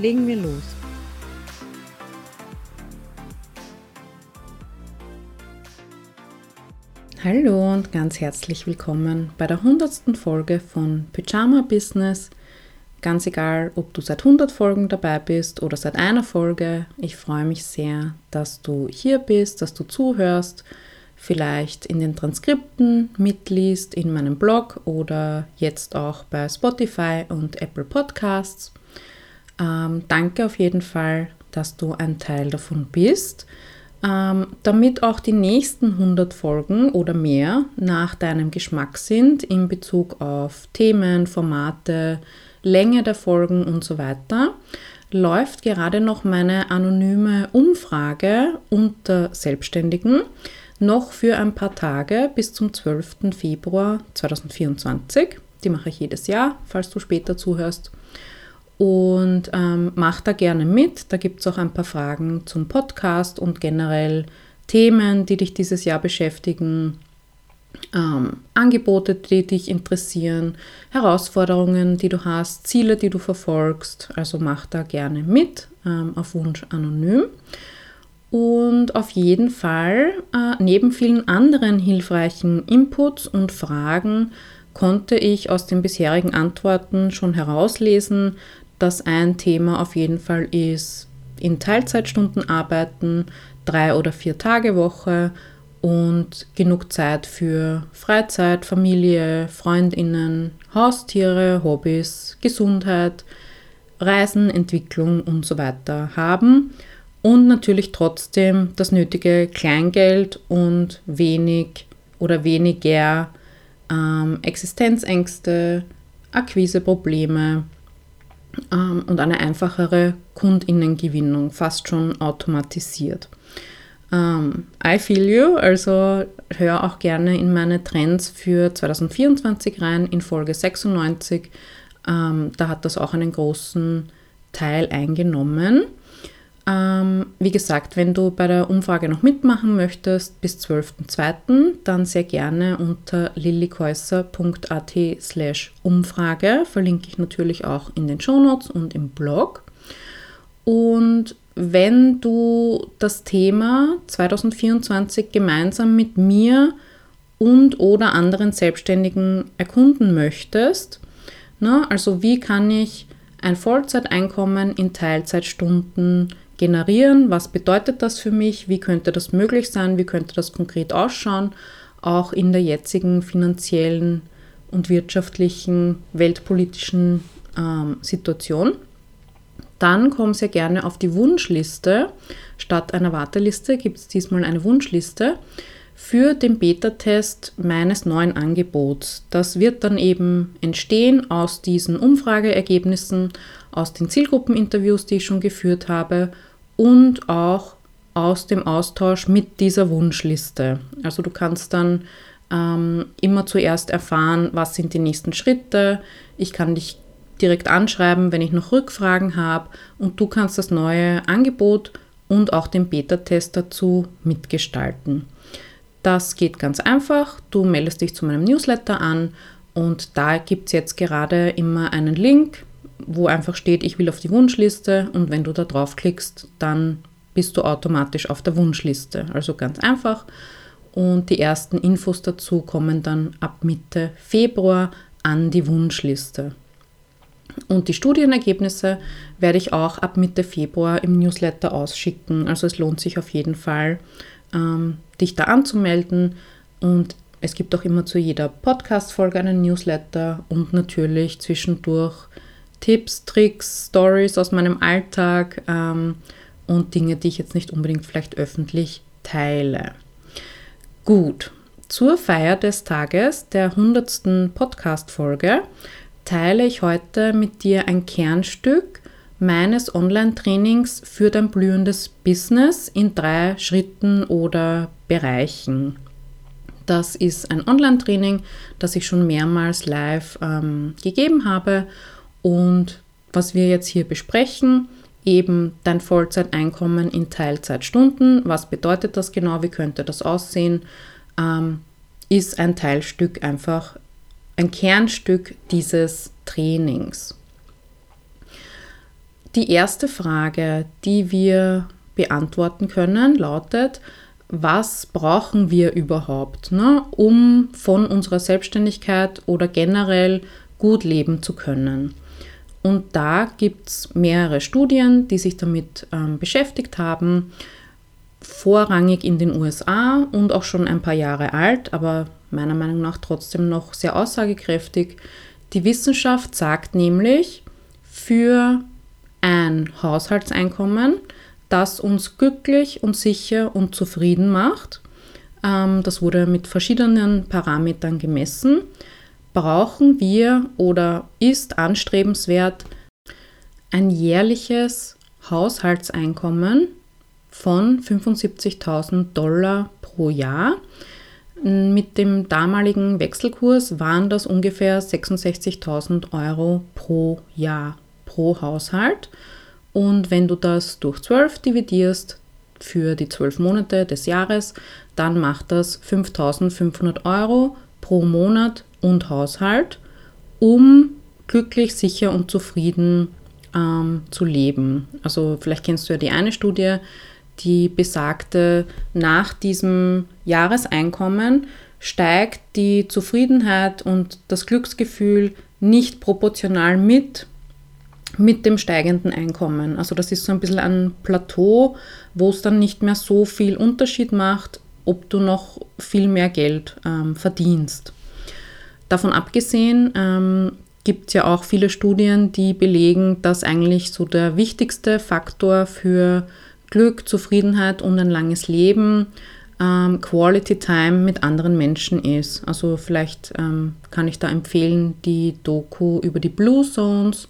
Legen wir los. Hallo und ganz herzlich willkommen bei der 100. Folge von Pyjama Business. Ganz egal, ob du seit 100 Folgen dabei bist oder seit einer Folge, ich freue mich sehr, dass du hier bist, dass du zuhörst vielleicht in den Transkripten mitliest, in meinem Blog oder jetzt auch bei Spotify und Apple Podcasts. Ähm, danke auf jeden Fall, dass du ein Teil davon bist. Ähm, damit auch die nächsten 100 Folgen oder mehr nach deinem Geschmack sind in Bezug auf Themen, Formate, Länge der Folgen und so weiter, läuft gerade noch meine anonyme Umfrage unter Selbstständigen noch für ein paar Tage bis zum 12. Februar 2024. Die mache ich jedes Jahr, falls du später zuhörst. Und ähm, mach da gerne mit. Da gibt es auch ein paar Fragen zum Podcast und generell Themen, die dich dieses Jahr beschäftigen. Ähm, Angebote, die dich interessieren, Herausforderungen, die du hast, Ziele, die du verfolgst. Also mach da gerne mit, ähm, auf Wunsch anonym. Und auf jeden Fall, äh, neben vielen anderen hilfreichen Inputs und Fragen, konnte ich aus den bisherigen Antworten schon herauslesen, dass ein Thema auf jeden Fall ist, in Teilzeitstunden arbeiten, drei oder vier Tage Woche und genug Zeit für Freizeit, Familie, Freundinnen, Haustiere, Hobbys, Gesundheit, Reisen, Entwicklung und so weiter haben und natürlich trotzdem das nötige Kleingeld und wenig oder weniger ähm, Existenzängste, Akquiseprobleme ähm, und eine einfachere Kundinnengewinnung, fast schon automatisiert. Ähm, I feel you, also hör auch gerne in meine Trends für 2024 rein, in Folge 96. Ähm, da hat das auch einen großen Teil eingenommen. Ähm, wie gesagt, wenn du bei der Umfrage noch mitmachen möchtest bis 12.02., dann sehr gerne unter lillikäusser.at slash Umfrage. Verlinke ich natürlich auch in den Shownotes und im Blog. Und wenn du das Thema 2024 gemeinsam mit mir und oder anderen Selbstständigen erkunden möchtest, na, also wie kann ich ein Vollzeiteinkommen in Teilzeitstunden generieren. Was bedeutet das für mich? Wie könnte das möglich sein? Wie könnte das konkret ausschauen? Auch in der jetzigen finanziellen und wirtschaftlichen, weltpolitischen ähm, Situation. Dann komm sehr gerne auf die Wunschliste. Statt einer Warteliste gibt es diesmal eine Wunschliste für den Beta-Test meines neuen Angebots. Das wird dann eben entstehen aus diesen Umfrageergebnissen, aus den Zielgruppeninterviews, die ich schon geführt habe und auch aus dem Austausch mit dieser Wunschliste. Also du kannst dann ähm, immer zuerst erfahren, was sind die nächsten Schritte. Ich kann dich direkt anschreiben, wenn ich noch Rückfragen habe und du kannst das neue Angebot und auch den Beta-Test dazu mitgestalten. Das geht ganz einfach. Du meldest dich zu meinem Newsletter an und da gibt es jetzt gerade immer einen Link wo einfach steht, ich will auf die Wunschliste und wenn du da draufklickst, dann bist du automatisch auf der Wunschliste. Also ganz einfach. Und die ersten Infos dazu kommen dann ab Mitte Februar an die Wunschliste. Und die Studienergebnisse werde ich auch ab Mitte Februar im Newsletter ausschicken. Also es lohnt sich auf jeden Fall, ähm, dich da anzumelden. Und es gibt auch immer zu jeder Podcast-Folge einen Newsletter und natürlich zwischendurch Tipps, Tricks, Stories aus meinem Alltag ähm, und Dinge, die ich jetzt nicht unbedingt vielleicht öffentlich teile. Gut, zur Feier des Tages der 100. Podcast-Folge teile ich heute mit dir ein Kernstück meines Online-Trainings für dein blühendes Business in drei Schritten oder Bereichen. Das ist ein Online-Training, das ich schon mehrmals live ähm, gegeben habe. Und was wir jetzt hier besprechen, eben dein Vollzeiteinkommen in Teilzeitstunden. Was bedeutet das genau? Wie könnte das aussehen? Ähm, ist ein Teilstück einfach ein Kernstück dieses Trainings. Die erste Frage, die wir beantworten können, lautet, was brauchen wir überhaupt, ne, um von unserer Selbstständigkeit oder generell gut leben zu können? Und da gibt es mehrere Studien, die sich damit ähm, beschäftigt haben, vorrangig in den USA und auch schon ein paar Jahre alt, aber meiner Meinung nach trotzdem noch sehr aussagekräftig. Die Wissenschaft sagt nämlich, für ein Haushaltseinkommen, das uns glücklich und sicher und zufrieden macht, ähm, das wurde mit verschiedenen Parametern gemessen, brauchen wir oder ist anstrebenswert ein jährliches Haushaltseinkommen von 75.000 Dollar pro Jahr. Mit dem damaligen Wechselkurs waren das ungefähr 66.000 Euro pro Jahr, pro Haushalt. Und wenn du das durch 12 dividierst für die 12 Monate des Jahres, dann macht das 5.500 Euro pro Monat und Haushalt, um glücklich, sicher und zufrieden ähm, zu leben. Also vielleicht kennst du ja die eine Studie, die besagte, nach diesem Jahreseinkommen steigt die Zufriedenheit und das Glücksgefühl nicht proportional mit mit dem steigenden Einkommen. Also das ist so ein bisschen ein Plateau, wo es dann nicht mehr so viel Unterschied macht, ob du noch viel mehr Geld ähm, verdienst. Davon abgesehen ähm, gibt es ja auch viele Studien, die belegen, dass eigentlich so der wichtigste Faktor für Glück, Zufriedenheit und ein langes Leben ähm, Quality Time mit anderen Menschen ist. Also vielleicht ähm, kann ich da empfehlen die Doku über die Blue Zones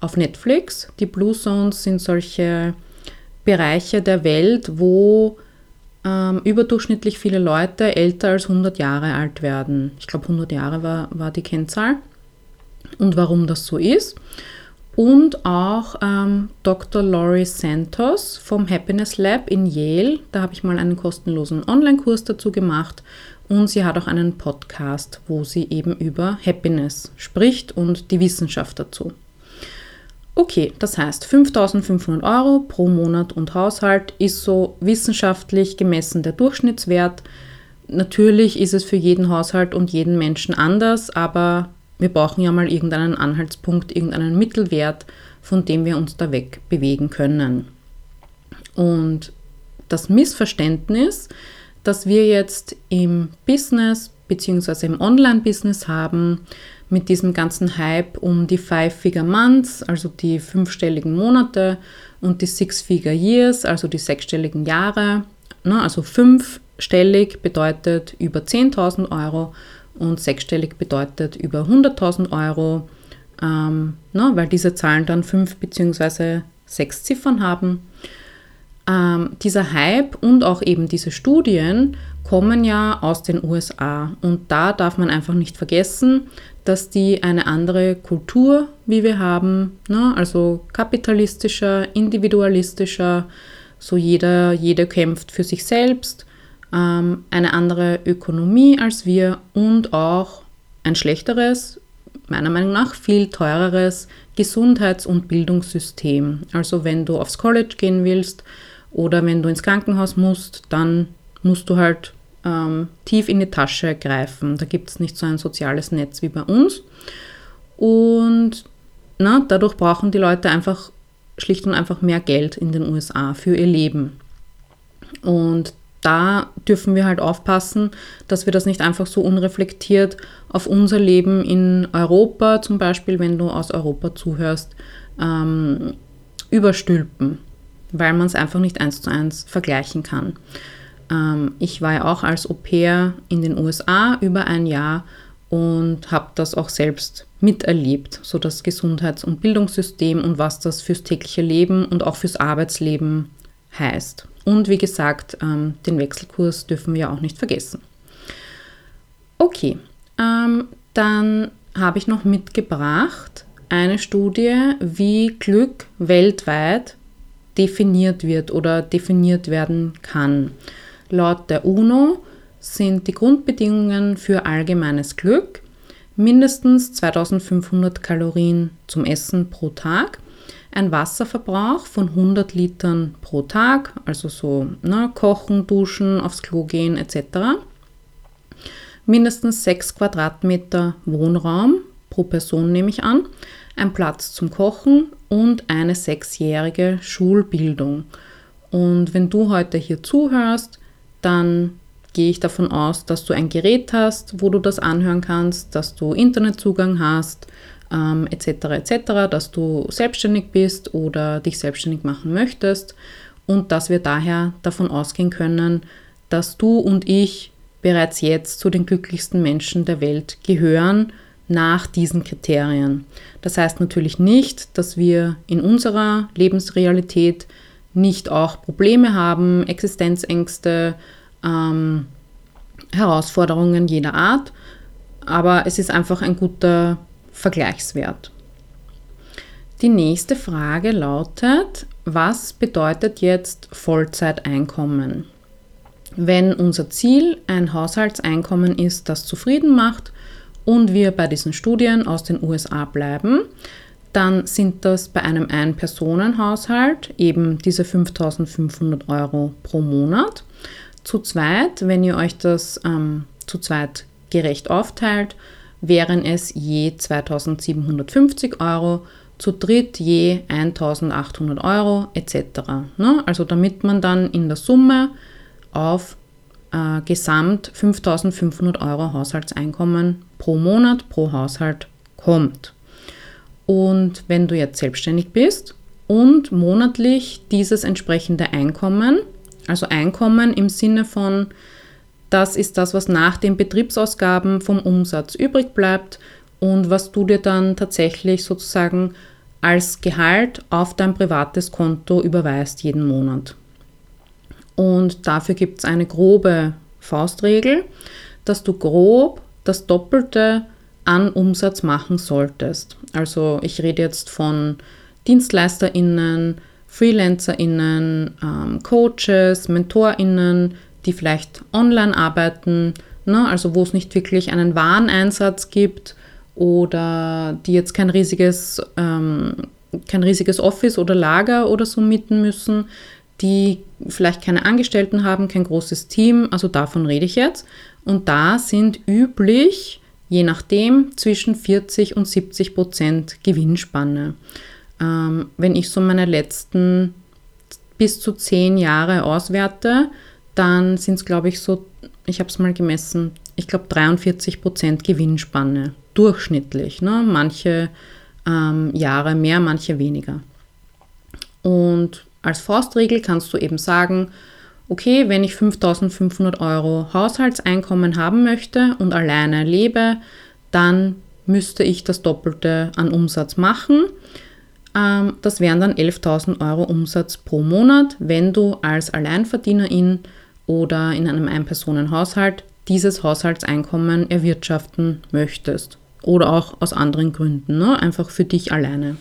auf Netflix. Die Blue Zones sind solche Bereiche der Welt, wo ähm, überdurchschnittlich viele Leute älter als 100 Jahre alt werden. Ich glaube 100 Jahre war, war die Kennzahl. Und warum das so ist und auch ähm, Dr. Laurie Santos vom Happiness Lab in Yale. Da habe ich mal einen kostenlosen Online-Kurs dazu gemacht und sie hat auch einen Podcast, wo sie eben über Happiness spricht und die Wissenschaft dazu. Okay, das heißt 5500 Euro pro Monat und Haushalt ist so wissenschaftlich gemessen der Durchschnittswert. Natürlich ist es für jeden Haushalt und jeden Menschen anders, aber wir brauchen ja mal irgendeinen Anhaltspunkt, irgendeinen Mittelwert, von dem wir uns da weg bewegen können. Und das Missverständnis, das wir jetzt im Business bzw. im Online-Business haben, mit diesem ganzen Hype um die Five-Figure Months, also die fünfstelligen Monate, und die Six-Figure Years, also die sechsstelligen Jahre. Ne, also fünfstellig bedeutet über 10.000 Euro und sechsstellig bedeutet über 100.000 Euro, ähm, na, weil diese Zahlen dann fünf bzw. sechs Ziffern haben. Ähm, dieser Hype und auch eben diese Studien kommen ja aus den USA und da darf man einfach nicht vergessen, dass die eine andere Kultur, wie wir haben, ne? also kapitalistischer, individualistischer, so jeder, jeder kämpft für sich selbst ähm, eine andere Ökonomie als wir und auch ein schlechteres, meiner Meinung nach viel teureres Gesundheits- und Bildungssystem. Also wenn du aufs College gehen willst oder wenn du ins Krankenhaus musst, dann musst du halt ähm, tief in die Tasche greifen. Da gibt es nicht so ein soziales Netz wie bei uns. Und na, dadurch brauchen die Leute einfach schlicht und einfach mehr Geld in den USA für ihr Leben. Und da dürfen wir halt aufpassen, dass wir das nicht einfach so unreflektiert auf unser Leben in Europa, zum Beispiel, wenn du aus Europa zuhörst, ähm, überstülpen, weil man es einfach nicht eins zu eins vergleichen kann. Ähm, ich war ja auch als Au pair in den USA über ein Jahr und habe das auch selbst miterlebt, so das Gesundheits- und Bildungssystem und was das fürs tägliche Leben und auch fürs Arbeitsleben heißt. Und wie gesagt, ähm, den Wechselkurs dürfen wir auch nicht vergessen. Okay, ähm, dann habe ich noch mitgebracht eine Studie, wie Glück weltweit definiert wird oder definiert werden kann. Laut der UNO sind die Grundbedingungen für allgemeines Glück mindestens 2500 Kalorien zum Essen pro Tag, ein Wasserverbrauch von 100 Litern pro Tag, also so ne, kochen, duschen, aufs Klo gehen etc. Mindestens 6 Quadratmeter Wohnraum pro Person nehme ich an, ein Platz zum Kochen und eine sechsjährige Schulbildung. Und wenn du heute hier zuhörst, dann gehe ich davon aus, dass du ein Gerät hast, wo du das anhören kannst, dass du Internetzugang hast, ähm, etc. etc., dass du selbstständig bist oder dich selbstständig machen möchtest und dass wir daher davon ausgehen können, dass du und ich bereits jetzt zu den glücklichsten Menschen der Welt gehören nach diesen Kriterien. Das heißt natürlich nicht, dass wir in unserer Lebensrealität nicht auch Probleme haben, Existenzängste, ähm, Herausforderungen jeder Art, aber es ist einfach ein guter Vergleichswert. Die nächste Frage lautet, was bedeutet jetzt Vollzeiteinkommen? Wenn unser Ziel ein Haushaltseinkommen ist, das zufrieden macht und wir bei diesen Studien aus den USA bleiben, dann sind das bei einem Ein-Personen-Haushalt eben diese 5500 Euro pro Monat. Zu zweit, wenn ihr euch das ähm, zu zweit gerecht aufteilt, wären es je 2750 Euro, zu dritt je 1800 Euro etc. Ne? Also damit man dann in der Summe auf äh, gesamt 5500 Euro Haushaltseinkommen pro Monat, pro Haushalt kommt. Und wenn du jetzt selbstständig bist und monatlich dieses entsprechende Einkommen, also Einkommen im Sinne von, das ist das, was nach den Betriebsausgaben vom Umsatz übrig bleibt und was du dir dann tatsächlich sozusagen als Gehalt auf dein privates Konto überweist jeden Monat. Und dafür gibt es eine grobe Faustregel, dass du grob das Doppelte an Umsatz machen solltest. Also ich rede jetzt von DienstleisterInnen, FreelancerInnen, ähm, Coaches, MentorInnen, die vielleicht online arbeiten, ne? also wo es nicht wirklich einen Wareneinsatz gibt oder die jetzt kein riesiges, ähm, kein riesiges Office oder Lager oder so mieten müssen, die vielleicht keine Angestellten haben, kein großes Team, also davon rede ich jetzt. Und da sind üblich je nachdem zwischen 40 und 70 Prozent Gewinnspanne. Ähm, wenn ich so meine letzten bis zu zehn Jahre auswerte, dann sind es, glaube ich, so, ich habe es mal gemessen, ich glaube 43 Prozent Gewinnspanne, durchschnittlich. Ne? Manche ähm, Jahre mehr, manche weniger. Und als Faustregel kannst du eben sagen, okay, wenn ich 5500 Euro Haushaltseinkommen haben möchte und alleine lebe, dann müsste ich das Doppelte an Umsatz machen. Ähm, das wären dann 11.000 Euro Umsatz pro Monat, wenn du als Alleinverdienerin oder in einem Ein-Personen-Haushalt dieses Haushaltseinkommen erwirtschaften möchtest. Oder auch aus anderen Gründen, ne? einfach für dich alleine.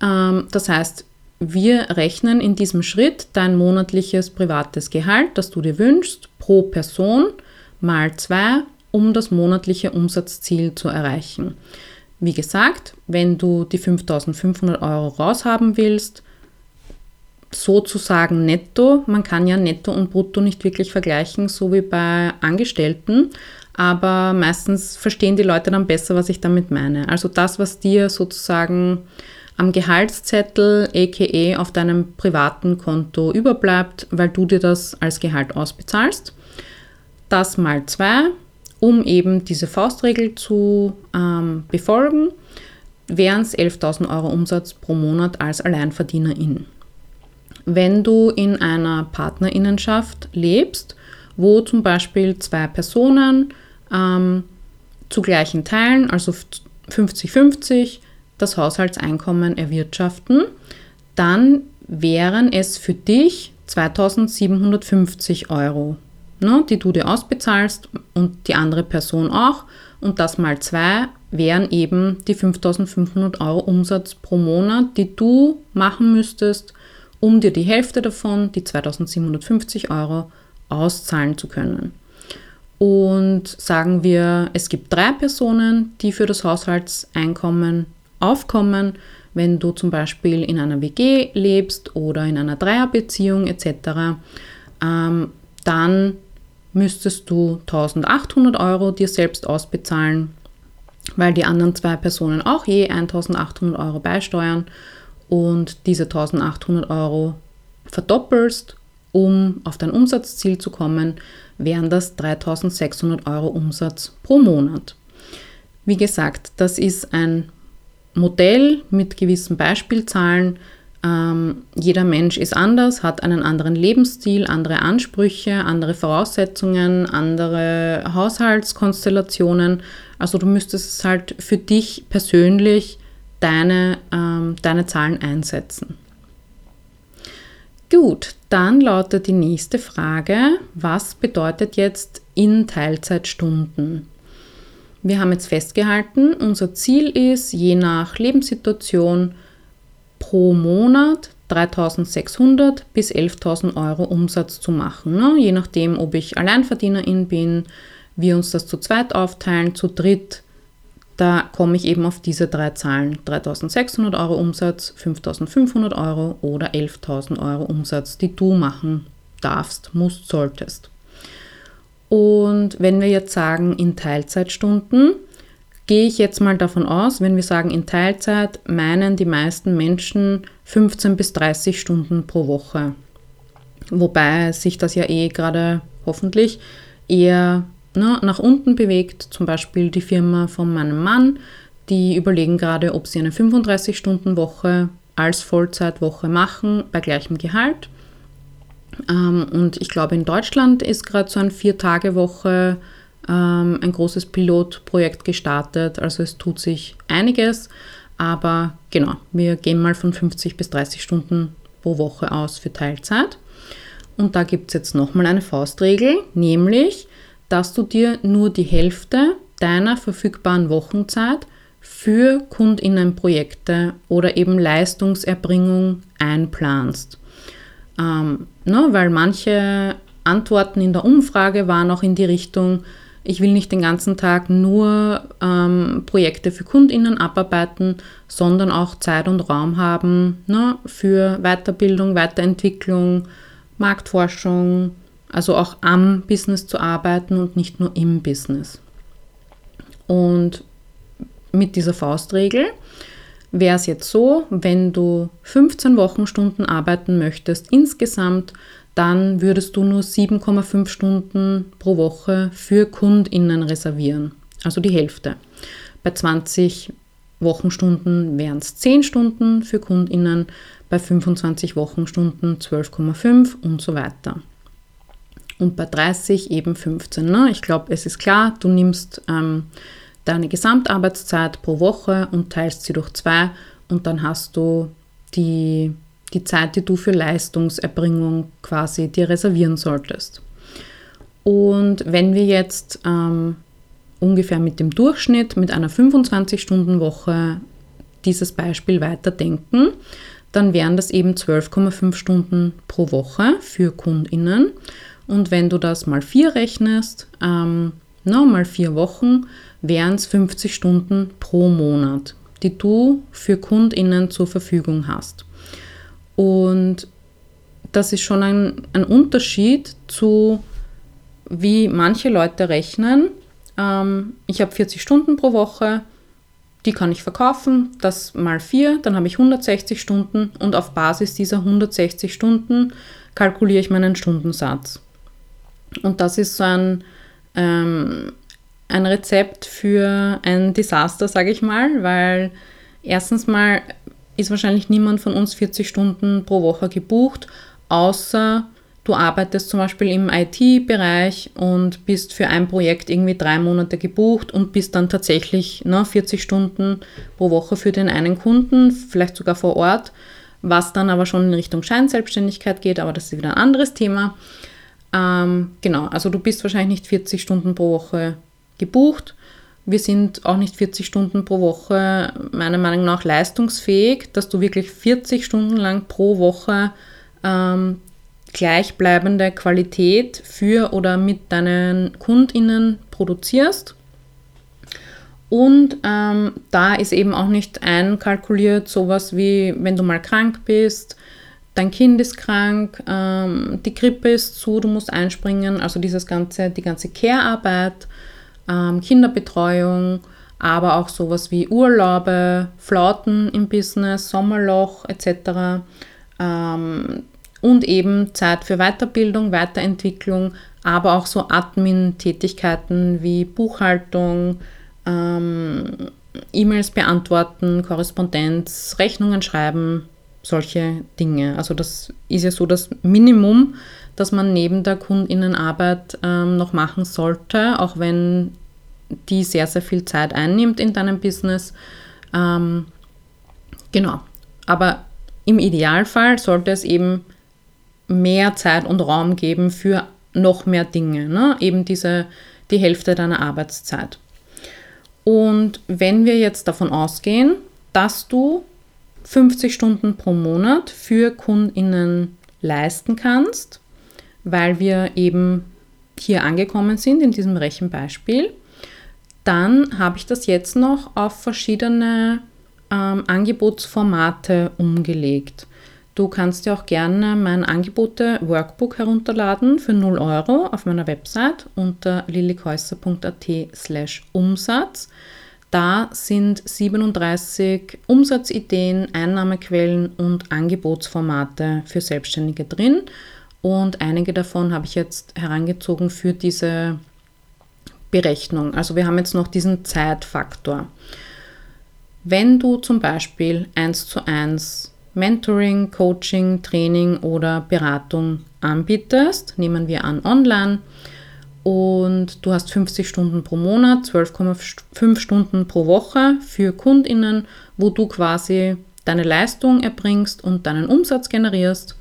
Ähm, das heißt, wir rechnen in diesem Schritt dein monatliches privates Gehalt, das du dir wünschst, pro Person mal zwei, um das monatliche Umsatzziel zu erreichen. Wie gesagt, wenn du die 5500 Euro raushaben willst, sozusagen netto, man kann ja netto und brutto nicht wirklich vergleichen, so wie bei Angestellten, aber meistens verstehen die Leute dann besser, was ich damit meine. Also das, was dir sozusagen am Gehaltszettel, aka auf deinem privaten Konto überbleibt, weil du dir das als Gehalt ausbezahlst. Das mal zwei, um eben diese Faustregel zu ähm, befolgen, wären es 11.000 Euro Umsatz pro Monat als Alleinverdienerin. Wenn du in einer Partnerinnenschaft lebst, wo zum Beispiel zwei Personen ähm, zu gleichen Teilen, also 50-50, das Haushaltseinkommen erwirtschaften, dann wären es für dich 2750 Euro, ne, die du dir ausbezahlst und die andere Person auch. Und das mal zwei wären eben die 5500 Euro Umsatz pro Monat, die du machen müsstest, um dir die Hälfte davon, die 2750 Euro, auszahlen zu können. Und sagen wir, es gibt drei Personen, die für das Haushaltseinkommen aufkommen, wenn du zum Beispiel in einer WG lebst oder in einer Dreierbeziehung etc., ähm, dann müsstest du 1800 Euro dir selbst ausbezahlen, weil die anderen zwei Personen auch je 1800 Euro beisteuern und diese 1800 Euro verdoppelst, um auf dein Umsatzziel zu kommen, wären das 3600 Euro Umsatz pro Monat. Wie gesagt, das ist ein Modell mit gewissen Beispielzahlen. Ähm, jeder Mensch ist anders, hat einen anderen Lebensstil, andere Ansprüche, andere Voraussetzungen, andere Haushaltskonstellationen. Also du müsstest es halt für dich persönlich deine, ähm, deine Zahlen einsetzen. Gut, dann lautet die nächste Frage, was bedeutet jetzt in Teilzeitstunden? Wir haben jetzt festgehalten, unser Ziel ist, je nach Lebenssituation pro Monat 3600 bis 11.000 Euro Umsatz zu machen. Ne? Je nachdem, ob ich Alleinverdienerin bin, wir uns das zu zweit aufteilen, zu dritt, da komme ich eben auf diese drei Zahlen. 3600 Euro Umsatz, 5500 Euro oder 11.000 Euro Umsatz, die du machen darfst, musst, solltest. Und wenn wir jetzt sagen in Teilzeitstunden, gehe ich jetzt mal davon aus, wenn wir sagen in Teilzeit, meinen die meisten Menschen 15 bis 30 Stunden pro Woche. Wobei sich das ja eh gerade hoffentlich eher ne, nach unten bewegt. Zum Beispiel die Firma von meinem Mann, die überlegen gerade, ob sie eine 35-Stunden-Woche als Vollzeitwoche machen bei gleichem Gehalt. Ähm, und ich glaube, in Deutschland ist gerade so ein Vier-Tage-Woche ähm, ein großes Pilotprojekt gestartet. Also es tut sich einiges. Aber genau, wir gehen mal von 50 bis 30 Stunden pro Woche aus für Teilzeit. Und da gibt es jetzt nochmal eine Faustregel, nämlich, dass du dir nur die Hälfte deiner verfügbaren Wochenzeit für Kundinnenprojekte oder eben Leistungserbringung einplanst. Ähm, ne, weil manche Antworten in der Umfrage waren auch in die Richtung, ich will nicht den ganzen Tag nur ähm, Projekte für Kundinnen abarbeiten, sondern auch Zeit und Raum haben ne, für Weiterbildung, Weiterentwicklung, Marktforschung, also auch am Business zu arbeiten und nicht nur im Business. Und mit dieser Faustregel wäre es jetzt so, wenn du 15 Wochenstunden arbeiten möchtest insgesamt, dann würdest du nur 7,5 Stunden pro Woche für Kundinnen reservieren, also die Hälfte. Bei 20 Wochenstunden wären es 10 Stunden für Kundinnen, bei 25 Wochenstunden 12,5 und so weiter. Und bei 30 eben 15. Ne? Ich glaube, es ist klar, du nimmst ähm, deine Gesamtarbeitszeit pro Woche und teilst sie durch zwei und dann hast du die, die Zeit, die du für Leistungserbringung quasi dir reservieren solltest. Und wenn wir jetzt ähm, ungefähr mit dem Durchschnitt, mit einer 25-Stunden-Woche dieses Beispiel weiterdenken, dann wären das eben 12,5 Stunden pro Woche für KundInnen. Und wenn du das mal vier rechnest, ähm, no, mal vier Wochen, wären es 50 Stunden pro Monat, die du für KundInnen zur Verfügung hast. Und das ist schon ein, ein Unterschied zu, wie manche Leute rechnen. Ähm, ich habe 40 Stunden pro Woche, die kann ich verkaufen, das mal vier, dann habe ich 160 Stunden und auf Basis dieser 160 Stunden kalkuliere ich meinen Stundensatz. Und das ist so ein, ähm, ein Rezept für ein Desaster, sage ich mal, weil erstens mal ist wahrscheinlich niemand von uns 40 Stunden pro Woche gebucht, außer du arbeitest zum Beispiel im IT-Bereich und bist für ein Projekt irgendwie drei Monate gebucht und bist dann tatsächlich ne, 40 Stunden pro Woche für den einen Kunden, vielleicht sogar vor Ort, was dann aber schon in Richtung Scheinselbstständigkeit geht, aber das ist wieder ein anderes Thema. Ähm, genau, also du bist wahrscheinlich nicht 40 Stunden pro Woche gebucht. Wir sind auch nicht 40 Stunden pro Woche meiner Meinung nach leistungsfähig, dass du wirklich 40 Stunden lang pro Woche ähm, gleichbleibende Qualität für oder mit deinen KundInnen produzierst. Und ähm, da ist eben auch nicht einkalkuliert sowas wie, wenn du mal krank bist, dein Kind ist krank, ähm, die Grippe ist zu, du musst einspringen, also dieses ganze, die ganze Care-Arbeit, ähm, Kinderbetreuung, aber auch sowas wie Urlaube, Flauten im Business, Sommerloch etc. Ähm, und eben Zeit für Weiterbildung, Weiterentwicklung, aber auch so Admin-Tätigkeiten wie Buchhaltung, ähm, E-Mails beantworten, Korrespondenz, Rechnungen schreiben, solche Dinge. Also das ist ja so das Minimum, das man neben der Kundinnenarbeit ähm, noch machen sollte, auch wenn die sehr, sehr viel Zeit einnimmt in deinem Business. Ähm, genau. Aber im Idealfall sollte es eben mehr Zeit und Raum geben für noch mehr Dinge, ne? eben diese, die Hälfte deiner Arbeitszeit. Und wenn wir jetzt davon ausgehen, dass du 50 Stunden pro Monat für KundInnen leisten kannst, weil wir eben hier angekommen sind in diesem Rechenbeispiel, dann habe ich das jetzt noch auf verschiedene ähm, Angebotsformate umgelegt. Du kannst dir auch gerne mein Angebote-Workbook herunterladen für 0 Euro auf meiner Website unter lillikäusser.at slash Umsatz. Da sind 37 Umsatzideen, Einnahmequellen und Angebotsformate für Selbstständige drin. Und einige davon habe ich jetzt herangezogen für diese Berechnung. Also wir haben jetzt noch diesen Zeitfaktor. Wenn du zum Beispiel 1 zu 1 Mentoring, Coaching, Training oder Beratung anbietest, nehmen wir an online, und du hast 50 Stunden pro Monat, 12,5 Stunden pro Woche für Kundinnen, wo du quasi deine Leistung erbringst und deinen Umsatz generierst,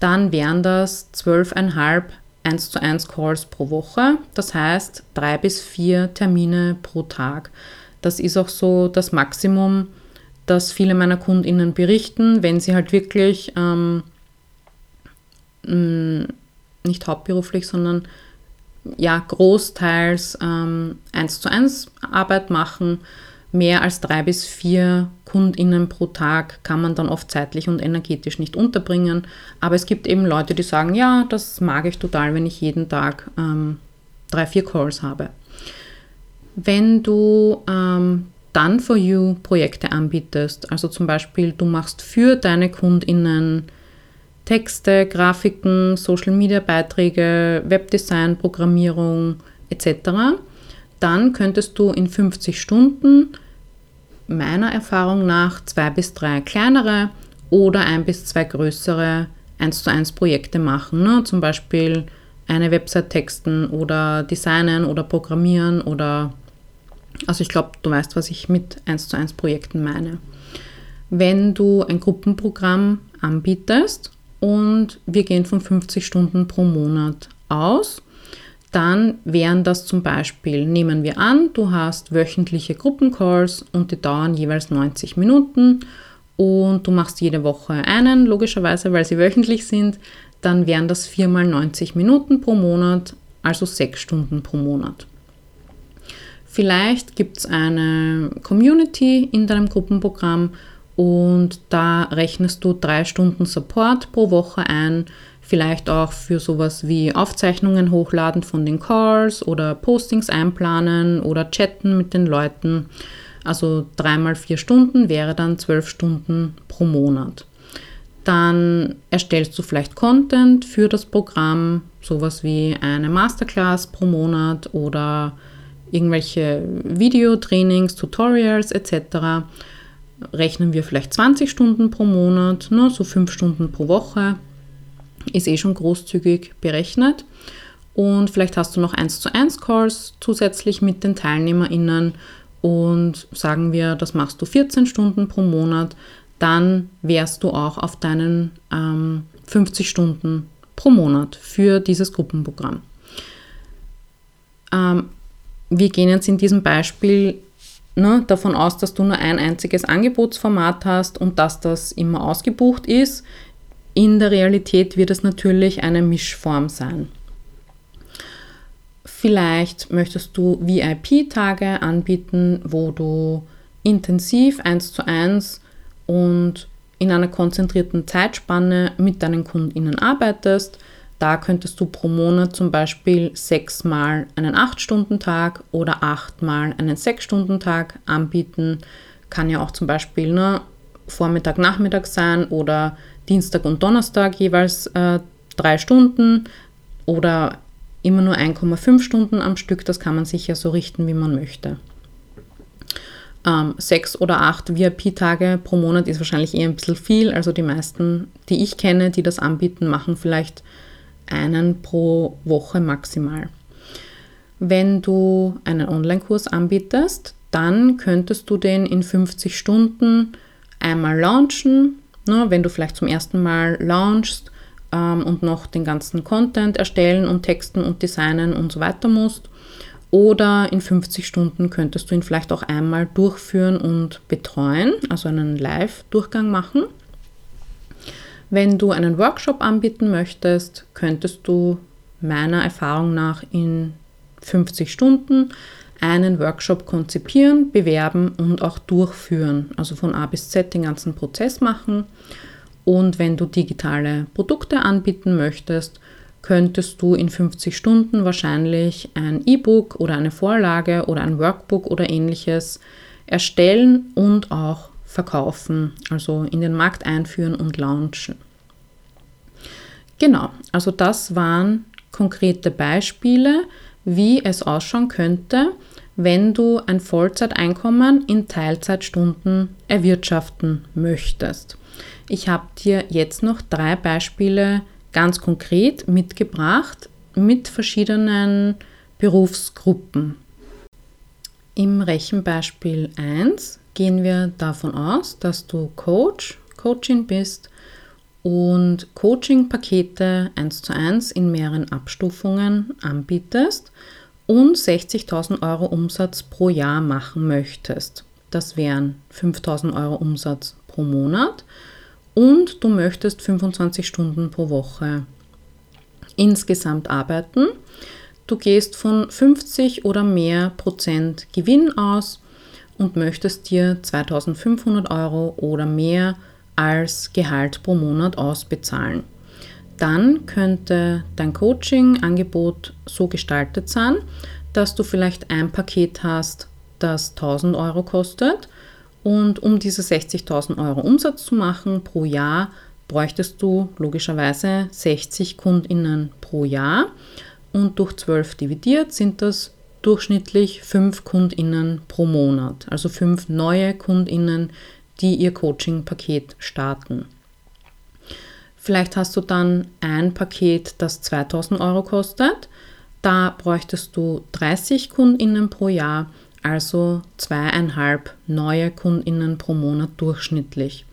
dann wären das 12,5 1 zu 1 Calls pro Woche. Das heißt drei bis vier Termine pro Tag. Das ist auch so das Maximum, dass viele meiner KundInnen berichten, wenn sie halt wirklich ähm, nicht hauptberuflich, sondern ja großteils ähm, 1 zu 1 Arbeit machen. Mehr als drei bis vier KundInnen pro Tag kann man dann oft zeitlich und energetisch nicht unterbringen. Aber es gibt eben Leute, die sagen, ja, das mag ich total, wenn ich jeden Tag ähm, drei, vier Calls habe. Wenn du ähm, Done for You Projekte anbietest. Also zum Beispiel, du machst für deine KundInnen Texte, Grafiken, Social Media Beiträge, Webdesign, Programmierung etc. Dann könntest du in 50 Stunden meiner Erfahrung nach zwei bis drei kleinere oder ein bis zwei größere 1 zu 1 Projekte machen. Ne? Zum Beispiel eine Website texten oder designen oder programmieren oder also ich glaube, du weißt, was ich mit 1 zu 1 Projekten meine. Wenn du ein Gruppenprogramm anbietest und wir gehen von 50 Stunden pro Monat aus, dann wären das zum Beispiel, nehmen wir an, du hast wöchentliche Gruppencalls und die dauern jeweils 90 Minuten und du machst jede Woche einen, logischerweise, weil sie wöchentlich sind, dann wären das 4 mal 90 Minuten pro Monat, also 6 Stunden pro Monat. Vielleicht gibt es eine Community in deinem Gruppenprogramm und da rechnest du drei Stunden Support pro Woche ein. Vielleicht auch für sowas wie Aufzeichnungen hochladen von den Calls oder Postings einplanen oder chatten mit den Leuten. Also dreimal vier Stunden wäre dann zwölf Stunden pro Monat. Dann erstellst du vielleicht Content für das Programm, sowas wie eine Masterclass pro Monat oder irgendwelche Videotrainings, Tutorials etc. rechnen wir vielleicht 20 Stunden pro Monat, ne, so 5 Stunden pro Woche. ist eh schon großzügig berechnet. Und vielleicht hast du noch 1 zu 1 Calls zusätzlich mit den TeilnehmerInnen und sagen wir, das machst du 14 Stunden pro Monat, dann wärst du auch auf deinen ähm, 50 Stunden pro Monat für dieses Gruppenprogramm. Ähm, wir gehen jetzt in diesem Beispiel ne, davon aus, dass du nur ein einziges Angebotsformat hast und dass das immer ausgebucht ist. In der Realität wird es natürlich eine Mischform sein. Vielleicht möchtest du VIP-Tage anbieten, wo du intensiv eins zu eins und in einer konzentrierten Zeitspanne mit deinen KundInnen arbeitest. Da könntest du pro Monat zum Beispiel sechsmal einen 8-Stunden-Tag oder achtmal einen 6-Stunden-Tag anbieten. Kann ja auch zum Beispiel ne, Vormittag, Nachmittag sein oder Dienstag und Donnerstag jeweils äh, drei Stunden oder immer nur 1,5 Stunden am Stück. Das kann man sich ja so richten, wie man möchte. Ähm, sechs oder acht VIP-Tage pro Monat ist wahrscheinlich eher ein bisschen viel. Also die meisten, die ich kenne, die das anbieten, machen vielleicht einen pro Woche maximal. Wenn du einen Online-Kurs anbietest, dann könntest du den in 50 Stunden einmal launchen. Ne, wenn du vielleicht zum ersten Mal launchst ähm, und noch den ganzen Content erstellen und texten und designen und so weiter musst. Oder in 50 Stunden könntest du ihn vielleicht auch einmal durchführen und betreuen, also einen Live-Durchgang machen. Wenn du einen Workshop anbieten möchtest, könntest du meiner Erfahrung nach in 50 Stunden einen Workshop konzipieren, bewerben und auch durchführen. Also von A bis Z den ganzen Prozess machen. Und wenn du digitale Produkte anbieten möchtest, könntest du in 50 Stunden wahrscheinlich ein E-Book oder eine Vorlage oder ein Workbook oder ähnliches erstellen und auch verkaufen, also in den Markt einführen und launchen. Genau, also das waren konkrete Beispiele, wie es ausschauen könnte, wenn du ein Vollzeiteinkommen in Teilzeitstunden erwirtschaften möchtest. Ich habe dir jetzt noch drei Beispiele ganz konkret mitgebracht mit verschiedenen Berufsgruppen. Im Rechenbeispiel 1 gehen wir davon aus, dass du Coach, Coaching bist und Coaching-Pakete 1 zu 1 in mehreren Abstufungen anbietest und 60.000 Euro Umsatz pro Jahr machen möchtest. Das wären 5.000 Euro Umsatz pro Monat und du möchtest 25 Stunden pro Woche insgesamt arbeiten. Du gehst von 50 oder mehr Prozent Gewinn aus und möchtest dir 2500 Euro oder mehr als Gehalt pro Monat ausbezahlen. Dann könnte dein Coaching-Angebot so gestaltet sein, dass du vielleicht ein Paket hast, das 1000 Euro kostet und um diese 60.000 Euro Umsatz zu machen pro Jahr, bräuchtest du logischerweise 60 Kundinnen pro Jahr. Und durch 12 dividiert sind das durchschnittlich 5 Kundinnen pro Monat. Also 5 neue Kundinnen, die ihr Coaching-Paket starten. Vielleicht hast du dann ein Paket, das 2000 Euro kostet. Da bräuchtest du 30 Kundinnen pro Jahr also zweieinhalb neue Kundinnen pro Monat durchschnittlich.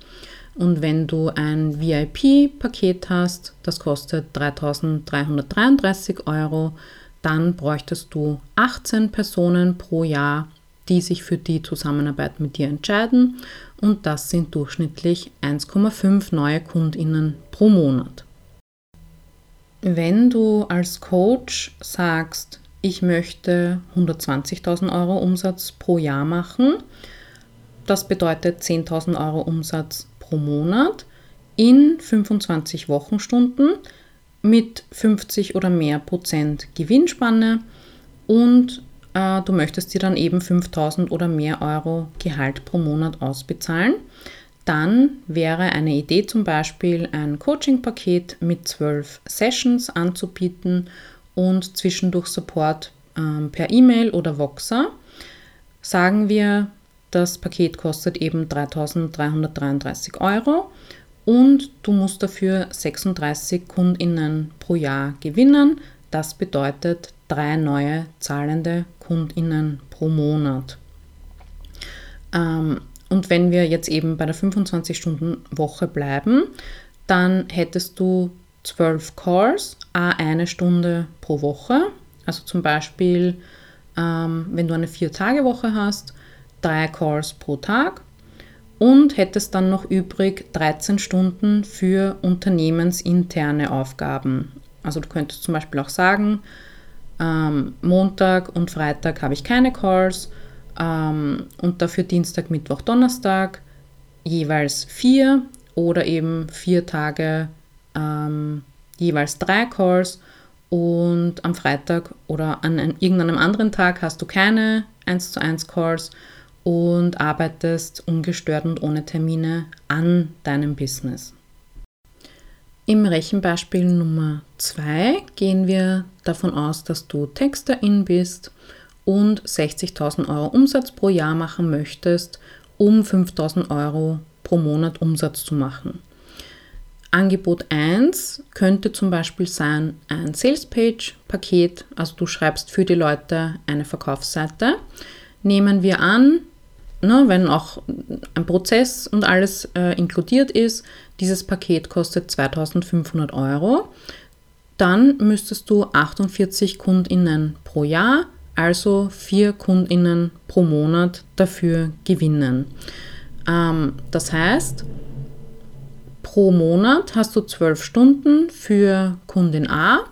Und wenn du ein VIP-Paket hast, das kostet 3.333 Euro, dann bräuchtest du 18 Personen pro Jahr, die sich für die Zusammenarbeit mit dir entscheiden. Und das sind durchschnittlich 1,5 neue Kundinnen pro Monat. Wenn du als Coach sagst, ich möchte 120.000 Euro Umsatz pro Jahr machen. Das bedeutet 10.000 Euro Umsatz pro Monat in 25 Wochenstunden mit 50 oder mehr Prozent Gewinnspanne und äh, du möchtest dir dann eben 5000 oder mehr Euro Gehalt pro Monat ausbezahlen. Dann wäre eine Idee zum Beispiel ein Coaching-Paket mit 12 Sessions anzubieten und zwischendurch Support ähm, per E-Mail oder Voxer. Sagen wir, das Paket kostet eben 3.333 Euro und du musst dafür 36 Kundinnen pro Jahr gewinnen. Das bedeutet drei neue zahlende Kundinnen pro Monat. Ähm, und wenn wir jetzt eben bei der 25-Stunden-Woche bleiben, dann hättest du 12 Calls, eine Stunde pro Woche. Also zum Beispiel, ähm, wenn du eine 4-Tage-Woche hast, drei Calls pro Tag und hättest dann noch übrig 13 Stunden für unternehmensinterne Aufgaben. Also du könntest zum Beispiel auch sagen, ähm, Montag und Freitag habe ich keine Calls ähm, und dafür Dienstag, Mittwoch, Donnerstag jeweils vier oder eben vier Tage ähm, jeweils drei Calls und am Freitag oder an irgendeinem anderen Tag hast du keine 1 zu 1 Calls und arbeitest ungestört und ohne Termine an deinem Business. Im Rechenbeispiel Nummer 2 gehen wir davon aus, dass du Texterin bist und 60.000 Euro Umsatz pro Jahr machen möchtest, um 5.000 Euro pro Monat Umsatz zu machen. Angebot 1 könnte zum Beispiel sein ein Sales Page Paket, also du schreibst für die Leute eine Verkaufsseite. Nehmen wir an, ne, wenn auch ein Prozess und alles äh, inkludiert ist, dieses Paket kostet 2500 Euro, dann müsstest du 48 Kundinnen pro Jahr, also vier Kundinnen pro Monat dafür gewinnen. Ähm, das heißt, pro Monat hast du 12 Stunden für Kundin A,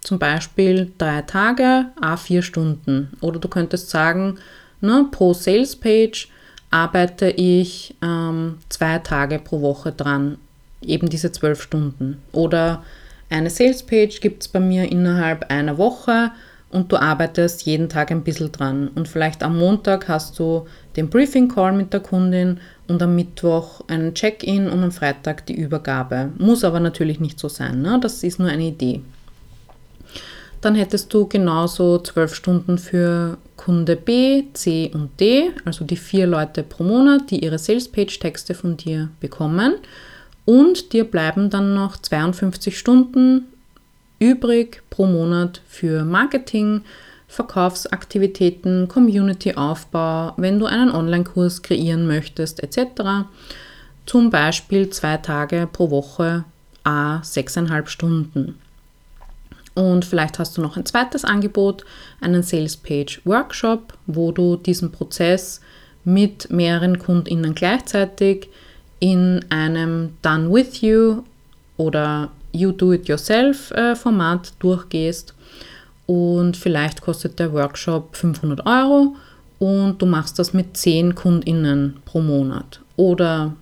zum Beispiel drei Tage, A vier Stunden. Oder du könntest sagen, ne, pro Sales Page arbeite ich ähm, zwei Tage pro Woche dran, eben diese zwölf Stunden. Oder eine Salespage gibt es bei mir innerhalb einer Woche und du arbeitest jeden Tag ein bisschen dran. Und vielleicht am Montag hast du den Briefing Call mit der Kundin und am Mittwoch einen Check-in und am Freitag die Übergabe. Muss aber natürlich nicht so sein, ne? das ist nur eine Idee. Dann hättest du genauso zwölf Stunden für Kunde B, C und D, also die vier Leute pro Monat, die ihre Sales-Page-Texte von dir bekommen. Und dir bleiben dann noch 52 Stunden übrig pro Monat für Marketing, Verkaufsaktivitäten, Community-Aufbau, wenn du einen Online-Kurs kreieren möchtest, etc. Zum Beispiel zwei Tage pro Woche, a sechseinhalb Stunden. Und vielleicht hast du noch ein zweites Angebot, einen Sales Page Workshop, wo du diesen Prozess mit mehreren KundInnen gleichzeitig in einem Done with You oder You Do It Yourself äh, Format durchgehst. Und vielleicht kostet der Workshop 500 Euro und du machst das mit 10 KundInnen pro Monat. Oder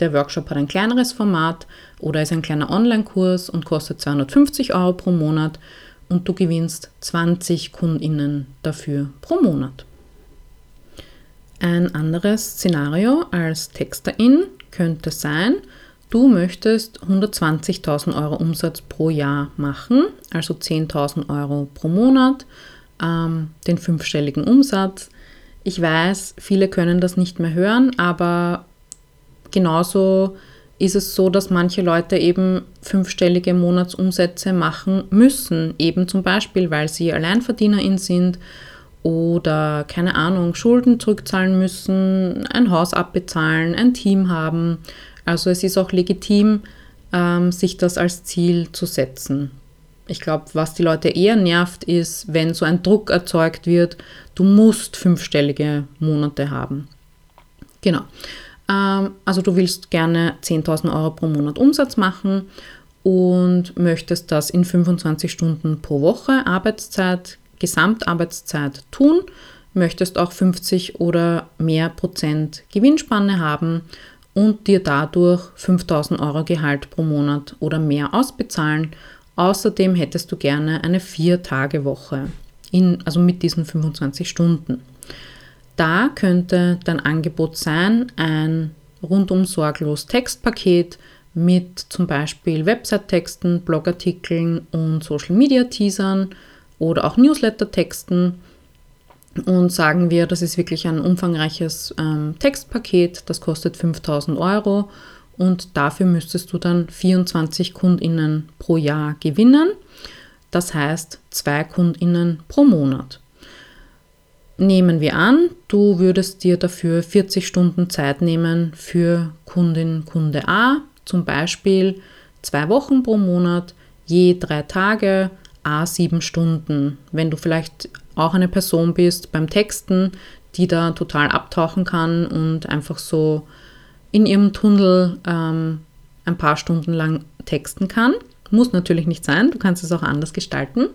der Workshop hat ein kleineres Format oder ist ein kleiner Online-Kurs und kostet 250 Euro pro Monat und du gewinnst 20 Kundinnen dafür pro Monat. Ein anderes Szenario als Texterin könnte sein, du möchtest 120.000 Euro Umsatz pro Jahr machen, also 10.000 Euro pro Monat, ähm, den fünfstelligen Umsatz. Ich weiß, viele können das nicht mehr hören, aber genauso ist es so, dass manche Leute eben fünfstellige Monatsumsätze machen müssen, eben zum Beispiel, weil sie Alleinverdienerin sind oder keine Ahnung, Schulden zurückzahlen müssen, ein Haus abbezahlen, ein Team haben. Also es ist auch legitim, ähm, sich das als Ziel zu setzen. Ich glaube, was die Leute eher nervt, ist, wenn so ein Druck erzeugt wird, du musst fünfstellige Monate haben. Genau. Ähm, also du willst gerne 10.000 Euro pro Monat Umsatz machen und möchtest das in 25 Stunden pro Woche Arbeitszeit, Gesamtarbeitszeit tun, möchtest auch 50 oder mehr Prozent Gewinnspanne haben und dir dadurch 5000 Euro Gehalt pro Monat oder mehr ausbezahlen. Außerdem hättest du gerne eine 4-Tage-Woche, also mit diesen 25 Stunden. Da könnte dein Angebot sein, ein rundum sorglos Textpaket mit zum Beispiel Website-Texten, Blogartikeln und Social-Media-Teasern oder auch Newsletter-Texten. Und sagen wir, das ist wirklich ein umfangreiches ähm, Textpaket, das kostet 5000 Euro und dafür müsstest du dann 24 Kundinnen pro Jahr gewinnen. Das heißt zwei Kundinnen pro Monat. Nehmen wir an, du würdest dir dafür 40 Stunden Zeit nehmen für Kundin Kunde A, zum Beispiel zwei Wochen pro Monat, je drei Tage, a sieben Stunden. Wenn du vielleicht auch eine Person bist beim Texten, die da total abtauchen kann und einfach so in ihrem Tunnel ähm, ein paar Stunden lang texten kann. Muss natürlich nicht sein, du kannst es auch anders gestalten.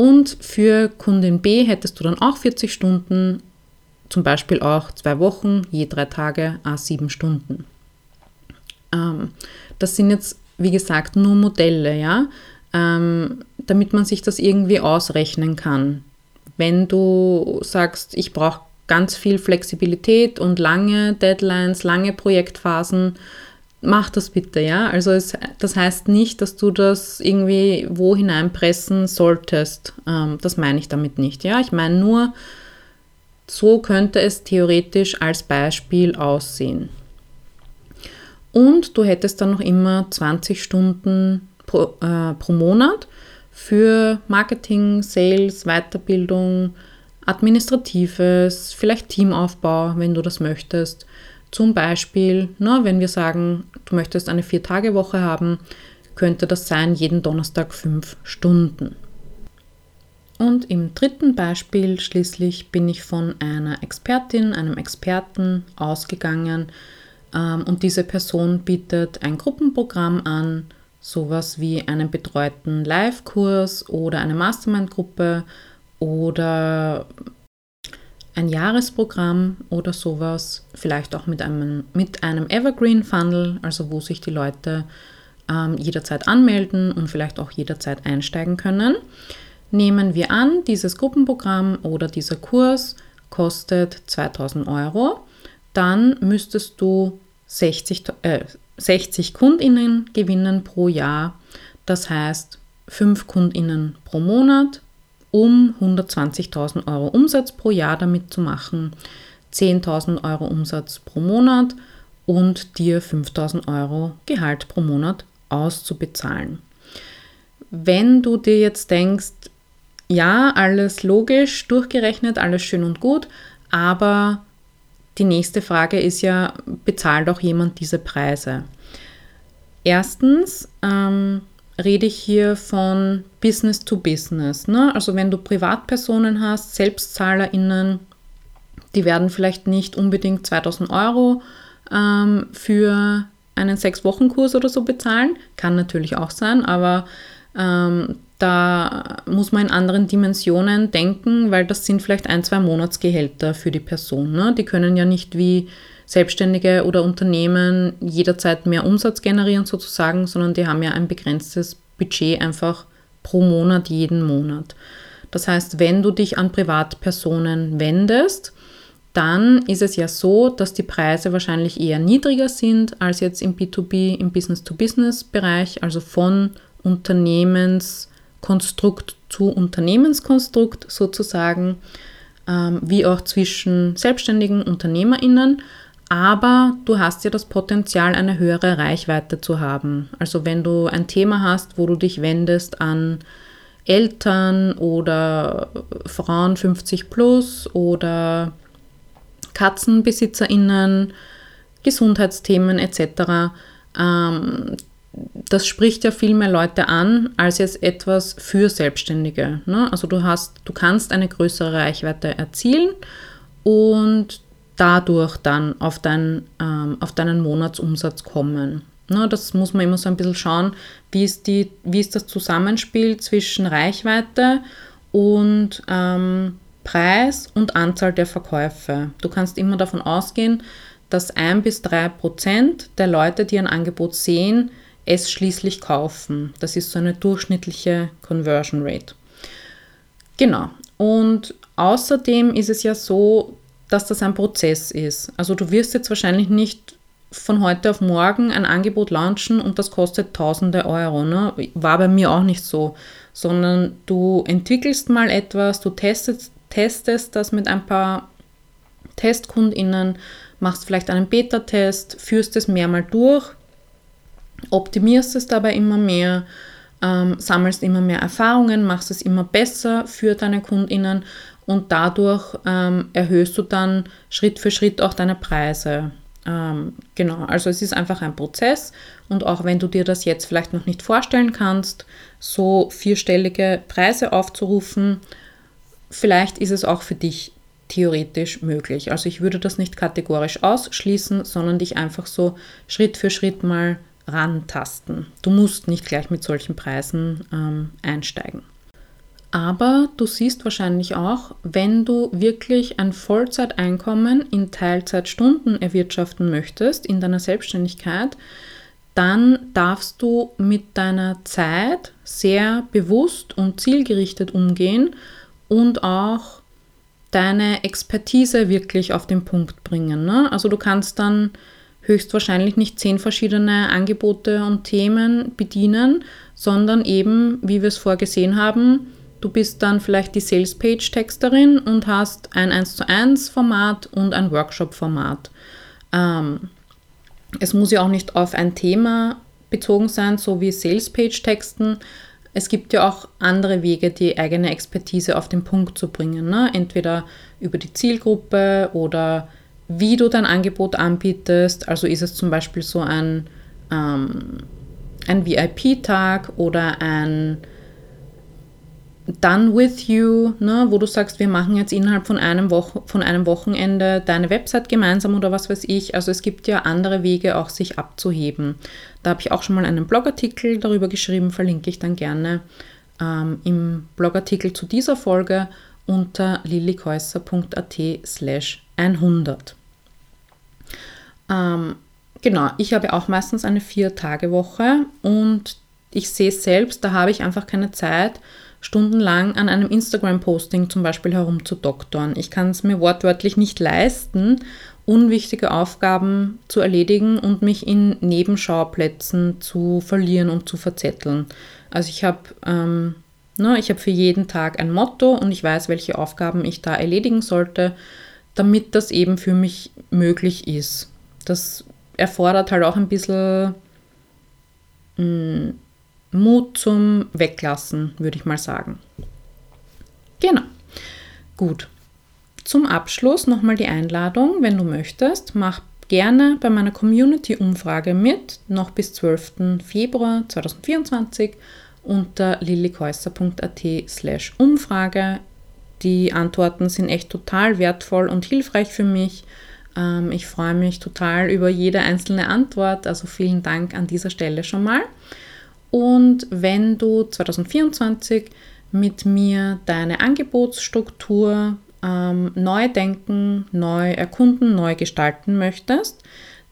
Und für Kundin B hättest du dann auch 40 Stunden, zum Beispiel auch zwei Wochen, je drei Tage, a sieben Stunden. Ähm, das sind jetzt, wie gesagt, nur Modelle, ja, ähm, damit man sich das irgendwie ausrechnen kann. Wenn du sagst, ich brauche ganz viel Flexibilität und lange Deadlines, lange Projektphasen, mach das bitte, ja. Also es, das heißt nicht, dass du das irgendwie wo hineinpressen solltest. Ähm, das meine ich damit nicht, ja. Ich meine nur, so könnte es theoretisch als Beispiel aussehen. Und du hättest dann noch immer 20 Stunden pro, äh, pro Monat für Marketing, Sales, Weiterbildung, Administratives, vielleicht Teamaufbau, wenn du das möchtest. Zum Beispiel, na, wenn wir sagen, du möchtest eine Vier-Tage-Woche haben, könnte das sein, jeden Donnerstag fünf Stunden. Und im dritten Beispiel schließlich bin ich von einer Expertin, einem Experten ausgegangen ähm, und diese Person bietet ein Gruppenprogramm an, sowas wie einen betreuten Live-Kurs oder eine Mastermind-Gruppe oder ein Jahresprogramm oder sowas, vielleicht auch mit einem, mit einem Evergreen Funnel, also wo sich die Leute ähm, jederzeit anmelden und vielleicht auch jederzeit einsteigen können. Nehmen wir an, dieses Gruppenprogramm oder dieser Kurs kostet 2000 Euro, dann müsstest du 60, äh, 60 Kundinnen gewinnen pro Jahr, das heißt 5 Kundinnen pro Monat um 120.000 Euro Umsatz pro Jahr damit zu machen, 10.000 Euro Umsatz pro Monat und dir 5.000 Euro Gehalt pro Monat auszubezahlen. Wenn du dir jetzt denkst, ja, alles logisch, durchgerechnet, alles schön und gut, aber die nächste Frage ist ja, bezahlt auch jemand diese Preise? Erstens, ähm, rede ich hier von Business to Business. Ne? Also wenn du Privatpersonen hast, SelbstzahlerInnen, die werden vielleicht nicht unbedingt 2000 Euro ähm, für einen Sechs-Wochen-Kurs oder so bezahlen. Kann natürlich auch sein, aber ähm, da muss man in anderen Dimensionen denken, weil das sind vielleicht ein, zwei Monatsgehälter für die Person. Ne? Die können ja nicht wie Selbstständige oder Unternehmen jederzeit mehr Umsatz generieren sozusagen, sondern die haben ja ein begrenztes Budget einfach pro Monat, jeden Monat. Das heißt, wenn du dich an Privatpersonen wendest, dann ist es ja so, dass die Preise wahrscheinlich eher niedriger sind als jetzt im B2B, im Business-to-Business-Bereich, also von Unternehmenskonstrukt zu Unternehmenskonstrukt sozusagen, ähm, wie auch zwischen selbstständigen UnternehmerInnen aber du hast ja das Potenzial, eine höhere Reichweite zu haben. Also wenn du ein Thema hast, wo du dich wendest an Eltern oder Frauen 50 plus oder Katzenbesitzerinnen, Gesundheitsthemen etc. Ähm, das spricht ja viel mehr Leute an als jetzt etwas für Selbstständige. Ne? Also du hast, du kannst eine größere Reichweite erzielen und dadurch dann auf, dein, ähm, auf deinen Monatsumsatz kommen. Ne, das muss man immer so ein bisschen schauen, wie ist, die, wie ist das Zusammenspiel zwischen Reichweite und ähm, Preis und Anzahl der Verkäufe. Du kannst immer davon ausgehen, dass ein bis drei Prozent der Leute, die ein Angebot sehen, es schließlich kaufen. Das ist so eine durchschnittliche Conversion Rate. Genau. Und außerdem ist es ja so, dass das ein Prozess ist. Also du wirst jetzt wahrscheinlich nicht von heute auf morgen ein Angebot launchen und das kostet tausende Euro. Ne? War bei mir auch nicht so, sondern du entwickelst mal etwas, du testest, testest das mit ein paar Testkundinnen, machst vielleicht einen Beta-Test, führst es mehrmal durch, optimierst es dabei immer mehr, ähm, sammelst immer mehr Erfahrungen, machst es immer besser für deine KundInnen und dadurch ähm, erhöhst du dann Schritt für Schritt auch deine Preise. Ähm, genau, also es ist einfach ein Prozess und auch wenn du dir das jetzt vielleicht noch nicht vorstellen kannst, so vierstellige Preise aufzurufen, vielleicht ist es auch für dich theoretisch möglich. Also ich würde das nicht kategorisch ausschließen, sondern dich einfach so Schritt für Schritt mal rantasten. Du musst nicht gleich mit solchen Preisen ähm, einsteigen. Aber du siehst wahrscheinlich auch, wenn du wirklich ein Vollzeiteinkommen in Teilzeitstunden erwirtschaften möchtest in deiner Selbstständigkeit, dann darfst du mit deiner Zeit sehr bewusst und zielgerichtet umgehen und auch deine Expertise wirklich auf den Punkt bringen. Ne? Also du kannst dann höchstwahrscheinlich nicht zehn verschiedene Angebote und Themen bedienen, sondern eben, wie wir es vorgesehen haben, du bist dann vielleicht die Sales Page Texterin und hast ein 1 zu 1 Format und ein Workshop Format. Ähm, es muss ja auch nicht auf ein Thema bezogen sein, so wie Sales Page Texten. Es gibt ja auch andere Wege, die eigene Expertise auf den Punkt zu bringen. Ne? Entweder über die Zielgruppe oder wie du dein Angebot anbietest. Also ist es zum Beispiel so ein, ähm, ein VIP-Tag oder ein Done with You, ne, wo du sagst, wir machen jetzt innerhalb von einem, von einem Wochenende deine Website gemeinsam oder was weiß ich. Also es gibt ja andere Wege, auch sich abzuheben. Da habe ich auch schon mal einen Blogartikel darüber geschrieben, verlinke ich dann gerne ähm, im Blogartikel zu dieser Folge unter lillikäusser.at slash 100. Ähm, genau, ich habe auch meistens eine Vier-Tage-Woche und ich sehe selbst, da habe ich einfach keine Zeit, stundenlang an einem Instagram-Posting zum Beispiel herumzudoktern. Ich kann es mir wortwörtlich nicht leisten, unwichtige Aufgaben zu erledigen und mich in Nebenschauplätzen zu verlieren und zu verzetteln. Also ich habe ähm, ne, ich habe für jeden Tag ein Motto und ich weiß, welche Aufgaben ich da erledigen sollte, damit das eben für mich möglich ist das erfordert halt auch ein bisschen mh, mm, Mut zum Weglassen, würde ich mal sagen. Genau. Gut. Zum Abschluss nochmal die Einladung, wenn du möchtest, mach gerne bei meiner Community-Umfrage mit, noch bis 12. Februar 2024 unter lillikäusser.at slash Umfrage. Die Antworten sind echt total wertvoll und hilfreich für mich ähm, ich freue mich total über jede einzelne Antwort, also vielen Dank an dieser Stelle schon mal. Und wenn du 2024 mit mir deine Angebotsstruktur ähm, neu denken, neu erkunden, neu gestalten möchtest,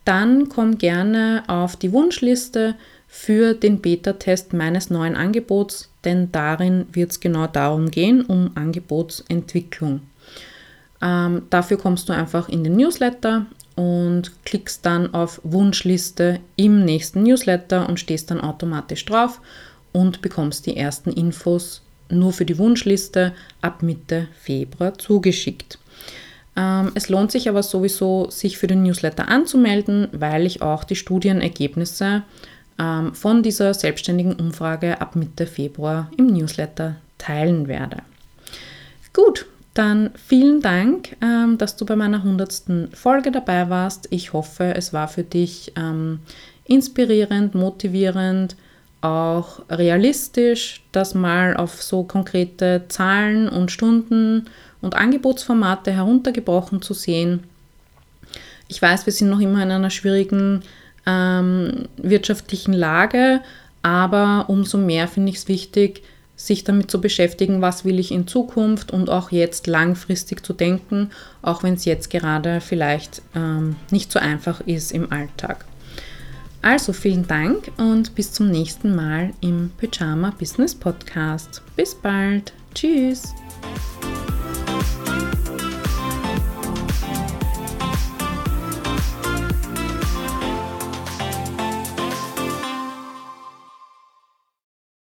dann komm gerne auf die Wunschliste für den Beta-Test meines neuen Angebots, denn darin wird es genau darum gehen, um Angebotsentwicklung. Ähm, dafür kommst du einfach in den Newsletter und klickst dann auf Wunschliste im nächsten Newsletter und stehst dann automatisch drauf und bekommst die ersten Infos nur für die Wunschliste ab Mitte Februar zugeschickt. Ähm, es lohnt sich aber sowieso, sich für den Newsletter anzumelden, weil ich auch die Studienergebnisse ähm, von dieser selbstständigen Umfrage ab Mitte Februar im Newsletter teilen werde. Gut, dann vielen Dank, ähm, dass du bei meiner hundertsten Folge dabei warst. Ich hoffe, es war für dich ähm, inspirierend, motivierend, auch realistisch, das mal auf so konkrete Zahlen und Stunden und Angebotsformate heruntergebrochen zu sehen. Ich weiß, wir sind noch immer in einer schwierigen ähm, wirtschaftlichen Lage, aber umso mehr finde ich es wichtig, sich damit zu beschäftigen, was will ich in Zukunft und auch jetzt langfristig zu denken, auch wenn es jetzt gerade vielleicht ähm, nicht so einfach ist im Alltag. Also vielen Dank und bis zum nächsten Mal im Pyjama Business Podcast. Bis bald. Tschüss.